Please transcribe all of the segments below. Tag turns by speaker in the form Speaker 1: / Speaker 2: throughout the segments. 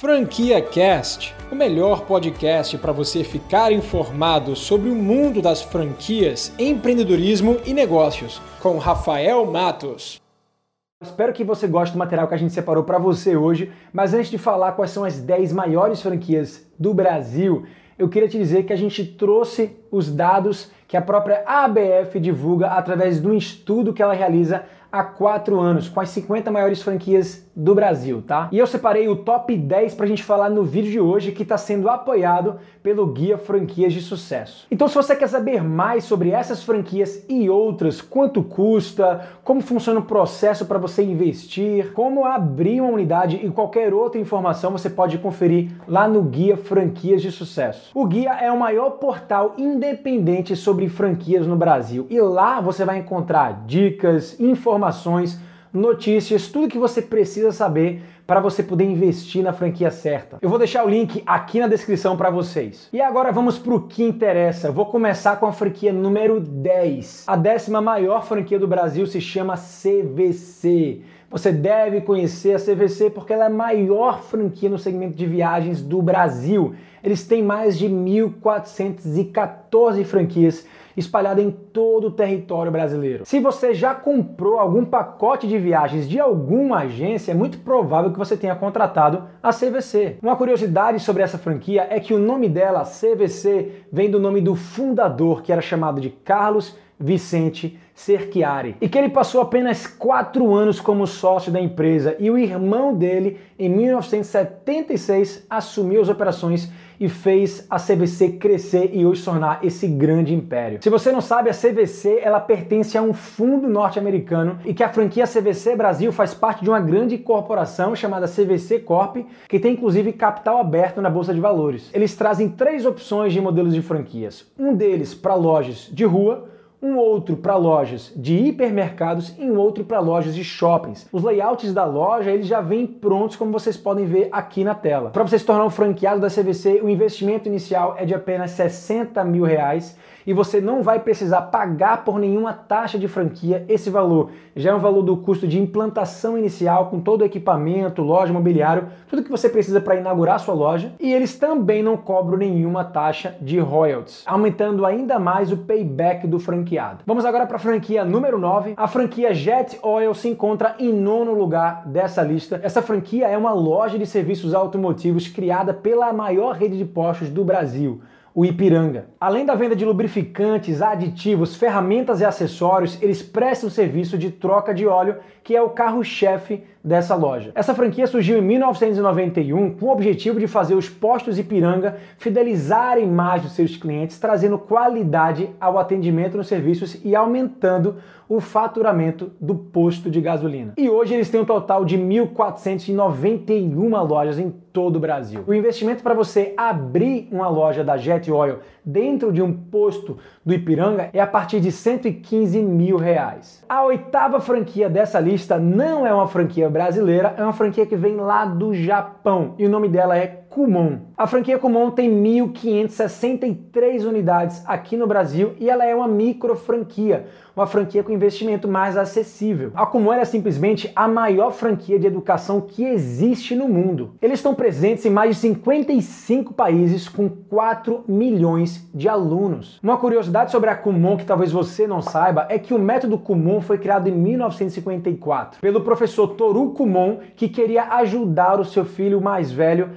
Speaker 1: Franquia Cast, o melhor podcast para você ficar informado sobre o mundo das franquias, empreendedorismo e negócios, com Rafael Matos.
Speaker 2: Espero que você goste do material que a gente separou para você hoje, mas antes de falar quais são as 10 maiores franquias do Brasil, eu queria te dizer que a gente trouxe os dados que a própria ABF divulga através do estudo que ela realiza há quatro anos, com as 50 maiores franquias do Brasil, tá? E eu separei o top 10 pra gente falar no vídeo de hoje, que está sendo apoiado pelo Guia Franquias de Sucesso. Então, se você quer saber mais sobre essas franquias e outras, quanto custa, como funciona o processo para você investir, como abrir uma unidade e qualquer outra informação, você pode conferir lá no Guia Franquias de Sucesso. O Guia é o maior portal independente sobre franquias no Brasil e lá você vai encontrar dicas, informações notícias, tudo que você precisa saber para você poder investir na franquia certa. Eu vou deixar o link aqui na descrição para vocês. E agora vamos para o que interessa. Vou começar com a franquia número 10. A décima maior franquia do Brasil se chama CVC. Você deve conhecer a CVC porque ela é a maior franquia no segmento de viagens do Brasil. Eles têm mais de 1.414 franquias espalhada em todo o território brasileiro. Se você já comprou algum pacote de viagens de alguma agência, é muito provável que você tenha contratado a CVC. Uma curiosidade sobre essa franquia é que o nome dela, CVC, vem do nome do fundador, que era chamado de Carlos Vicente Cerchiari, e que ele passou apenas quatro anos como sócio da empresa e o irmão dele, em 1976, assumiu as operações e fez a CVC crescer e hoje tornar esse grande império. Se você não sabe, a CVC ela pertence a um fundo norte-americano e que a franquia CVC Brasil faz parte de uma grande corporação chamada CVC Corp, que tem inclusive capital aberto na bolsa de valores. Eles trazem três opções de modelos de franquias. Um deles para lojas de rua, um outro para lojas de hipermercados e um outro para lojas de shoppings. Os layouts da loja eles já vêm prontos, como vocês podem ver aqui na tela. Para você se tornar um franqueado da CVC, o investimento inicial é de apenas 60 mil reais e você não vai precisar pagar por nenhuma taxa de franquia. Esse valor já é um valor do custo de implantação inicial, com todo o equipamento, loja, mobiliário, tudo que você precisa para inaugurar sua loja. E eles também não cobram nenhuma taxa de royalties, aumentando ainda mais o payback do franqueado. Vamos agora para a franquia número 9. A franquia Jet Oil se encontra em nono lugar dessa lista. Essa franquia é uma loja de serviços automotivos criada pela maior rede de postos do Brasil o Ipiranga. Além da venda de lubrificantes, aditivos, ferramentas e acessórios, eles prestam serviço de troca de óleo, que é o carro-chefe dessa loja. Essa franquia surgiu em 1991 com o objetivo de fazer os postos Ipiranga fidelizarem mais os seus clientes, trazendo qualidade ao atendimento nos serviços e aumentando o faturamento do posto de gasolina. E hoje eles têm um total de 1.491 lojas em todo o Brasil. O investimento para você abrir uma loja da Jet Oil dentro de um posto do Ipiranga é a partir de 115 mil reais. A oitava franquia dessa lista não é uma franquia brasileira, é uma franquia que vem lá do Japão. E o nome dela é Kumon. A franquia Kumon tem 1.563 unidades aqui no Brasil e ela é uma micro franquia, uma franquia com investimento mais acessível. A Kumon é simplesmente a maior franquia de educação que existe no mundo. Eles estão presentes em mais de 55 países com 4 milhões de alunos. Uma curiosidade sobre a Kumon que talvez você não saiba é que o método Kumon foi criado em 1954 pelo professor Toru Kumon, que queria ajudar o seu filho mais velho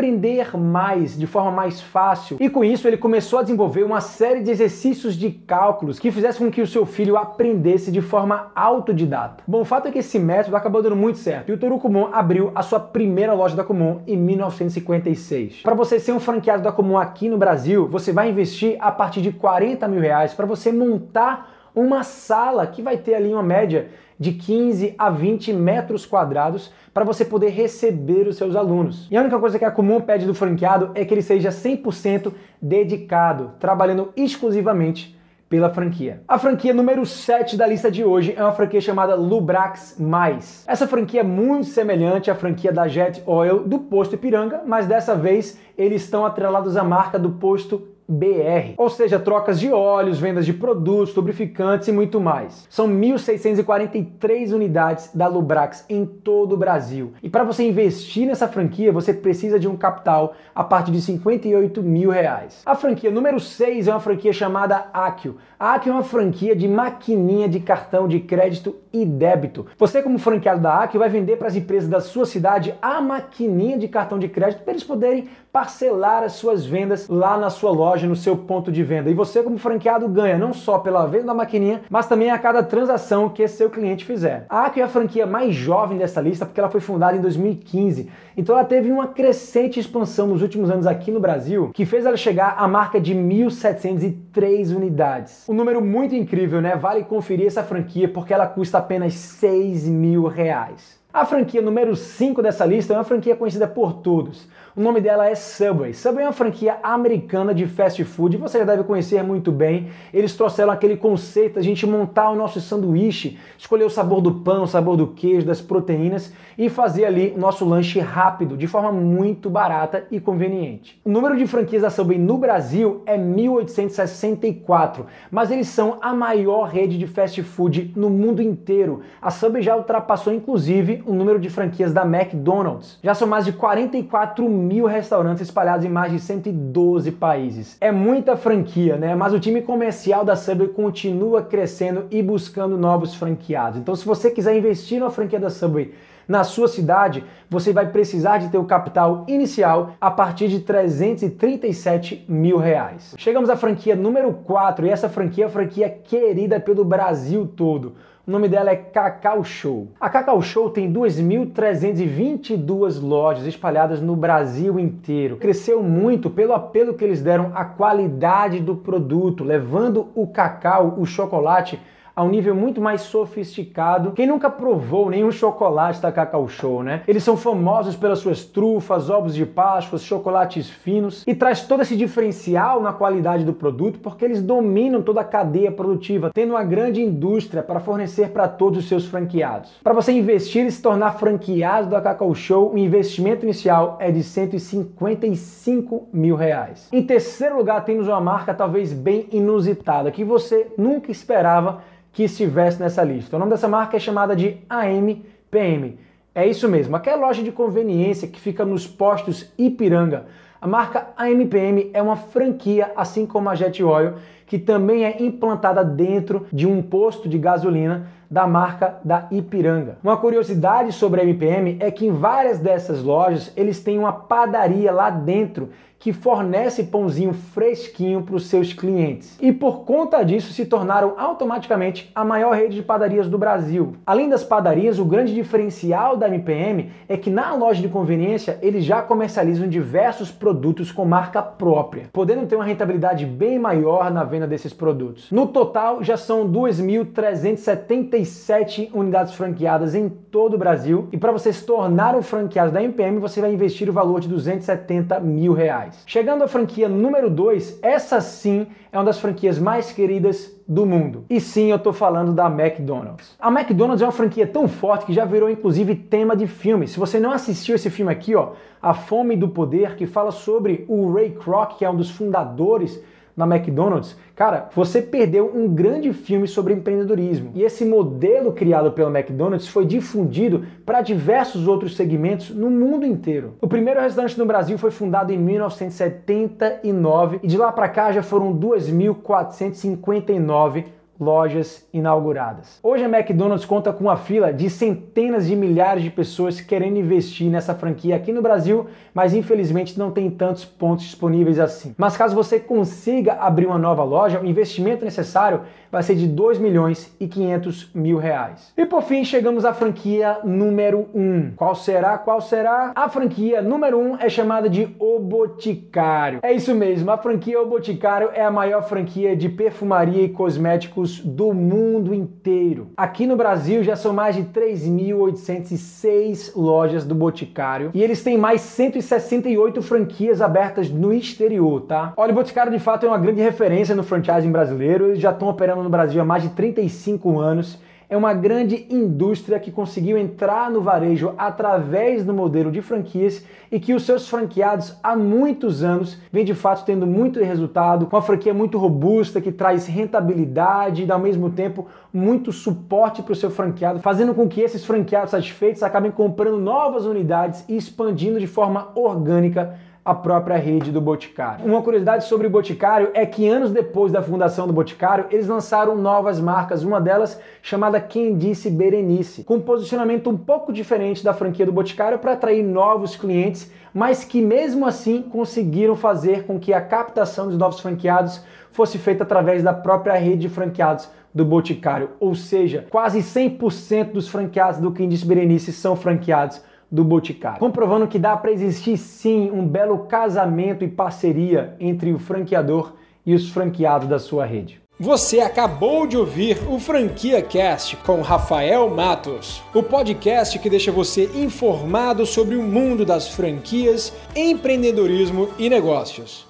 Speaker 2: aprender mais, de forma mais fácil. E com isso ele começou a desenvolver uma série de exercícios de cálculos que fizessem com que o seu filho aprendesse de forma autodidata. Bom, o fato é que esse método acabou dando muito certo e o Toru Kumon abriu a sua primeira loja da Kumon em 1956. Para você ser um franqueado da Kumon aqui no Brasil, você vai investir a partir de 40 mil reais para você montar uma sala que vai ter ali uma média de 15 a 20 metros quadrados para você poder receber os seus alunos. E a única coisa que a Comum pede do franqueado é que ele seja 100% dedicado, trabalhando exclusivamente pela franquia. A franquia número 7 da lista de hoje é uma franquia chamada Lubrax Mais. Essa franquia é muito semelhante à franquia da Jet Oil do posto Ipiranga, mas dessa vez eles estão atrelados à marca do posto BR, ou seja, trocas de óleos, vendas de produtos, lubrificantes e muito mais. São 1.643 unidades da Lubrax em todo o Brasil. E para você investir nessa franquia, você precisa de um capital a partir de 58 mil reais. A franquia número 6 é uma franquia chamada Akio. A Akio é uma franquia de maquininha de cartão de crédito e débito. Você, como franqueado da Akio, vai vender para as empresas da sua cidade a maquininha de cartão de crédito para eles poderem parcelar as suas vendas lá na sua loja, no seu ponto de venda. E você, como franqueado, ganha não só pela venda da maquininha, mas também a cada transação que seu cliente fizer. A Accio é a franquia mais jovem dessa lista porque ela foi fundada em 2015. Então ela teve uma crescente expansão nos últimos anos aqui no Brasil, que fez ela chegar à marca de 1.703 unidades. Um número muito incrível, né? Vale conferir essa franquia porque ela custa apenas 6 mil reais. A franquia número 5 dessa lista é uma franquia conhecida por todos. O nome dela é Subway. Subway é uma franquia americana de fast food, você já deve conhecer muito bem. Eles trouxeram aquele conceito da gente montar o nosso sanduíche, escolher o sabor do pão, o sabor do queijo, das proteínas e fazer ali o nosso lanche rápido, de forma muito barata e conveniente. O número de franquias da Subway no Brasil é 1864, mas eles são a maior rede de fast food no mundo inteiro. A Subway já ultrapassou inclusive o número de franquias da McDonald's. Já são mais de 44 mil restaurantes espalhados em mais de 112 países. É muita franquia, né? Mas o time comercial da Subway continua crescendo e buscando novos franqueados. Então, se você quiser investir na franquia da Subway na sua cidade, você vai precisar de ter o capital inicial a partir de 337 mil reais. Chegamos à franquia número 4 e essa franquia é a franquia querida pelo Brasil todo. O nome dela é Cacau Show. A Cacau Show tem 2.322 lojas espalhadas no Brasil inteiro. Cresceu muito pelo apelo que eles deram à qualidade do produto, levando o cacau, o chocolate a um nível muito mais sofisticado. Quem nunca provou nenhum chocolate da Cacau Show, né? Eles são famosos pelas suas trufas, ovos de Páscoa, chocolates finos e traz todo esse diferencial na qualidade do produto porque eles dominam toda a cadeia produtiva, tendo uma grande indústria para fornecer para todos os seus franqueados. Para você investir e se tornar franqueado da Cacau Show, o investimento inicial é de 155 mil reais. Em terceiro lugar, temos uma marca talvez bem inusitada que você nunca esperava que estivesse nessa lista. O nome dessa marca é chamada de AMPM. É isso mesmo, aquela loja de conveniência que fica nos postos Ipiranga. A marca AMPM é uma franquia, assim como a Jet Oil, que também é implantada dentro de um posto de gasolina da marca da Ipiranga. Uma curiosidade sobre a MPM é que em várias dessas lojas eles têm uma padaria lá dentro que fornece pãozinho fresquinho para os seus clientes. E por conta disso se tornaram automaticamente a maior rede de padarias do Brasil. Além das padarias, o grande diferencial da MPM é que na loja de conveniência eles já comercializam diversos produtos com marca própria, podendo ter uma rentabilidade bem maior na venda desses produtos. No total, já são 2.377 unidades franqueadas em todo o Brasil. E para você se tornar um franqueado da MPM, você vai investir o valor de 270 mil reais. Chegando à franquia número 2, essa sim é uma das franquias mais queridas do mundo. E sim, eu tô falando da McDonald's. A McDonald's é uma franquia tão forte que já virou inclusive tema de filme. Se você não assistiu esse filme aqui, ó, A Fome do Poder, que fala sobre o Ray Kroc, que é um dos fundadores na McDonald's, cara, você perdeu um grande filme sobre empreendedorismo. E esse modelo criado pela McDonald's foi difundido para diversos outros segmentos no mundo inteiro. O primeiro restaurante no Brasil foi fundado em 1979 e de lá para cá já foram 2.459 lojas inauguradas. Hoje a McDonald's conta com uma fila de centenas de milhares de pessoas querendo investir nessa franquia aqui no Brasil, mas infelizmente não tem tantos pontos disponíveis assim. Mas caso você consiga abrir uma nova loja, o investimento necessário vai ser de 2 milhões e 500 mil reais. E por fim, chegamos à franquia número 1. Um. Qual será? Qual será? A franquia número 1 um é chamada de O Boticário. É isso mesmo, a franquia O Boticário é a maior franquia de perfumaria e cosméticos do mundo inteiro. Aqui no Brasil já são mais de 3.806 lojas do Boticário e eles têm mais 168 franquias abertas no exterior, tá? Olha, o Boticário de fato é uma grande referência no franchising brasileiro, eles já estão operando no Brasil há mais de 35 anos é uma grande indústria que conseguiu entrar no varejo através do modelo de franquias e que os seus franqueados há muitos anos vem de fato tendo muito resultado, com uma franquia muito robusta que traz rentabilidade e ao mesmo tempo muito suporte para o seu franqueado, fazendo com que esses franqueados satisfeitos acabem comprando novas unidades e expandindo de forma orgânica a própria rede do Boticário. Uma curiosidade sobre o Boticário é que anos depois da fundação do Boticário, eles lançaram novas marcas, uma delas chamada Quem Disse Berenice, com um posicionamento um pouco diferente da franquia do Boticário para atrair novos clientes, mas que mesmo assim conseguiram fazer com que a captação dos novos franqueados fosse feita através da própria rede de franqueados do Boticário, ou seja, quase 100% dos franqueados do Quem Disse Berenice são franqueados do Boticário, comprovando que dá para existir sim um belo casamento e parceria entre o franqueador e os franqueados da sua rede.
Speaker 1: Você acabou de ouvir o Franquia Cast com Rafael Matos, o podcast que deixa você informado sobre o mundo das franquias, empreendedorismo e negócios.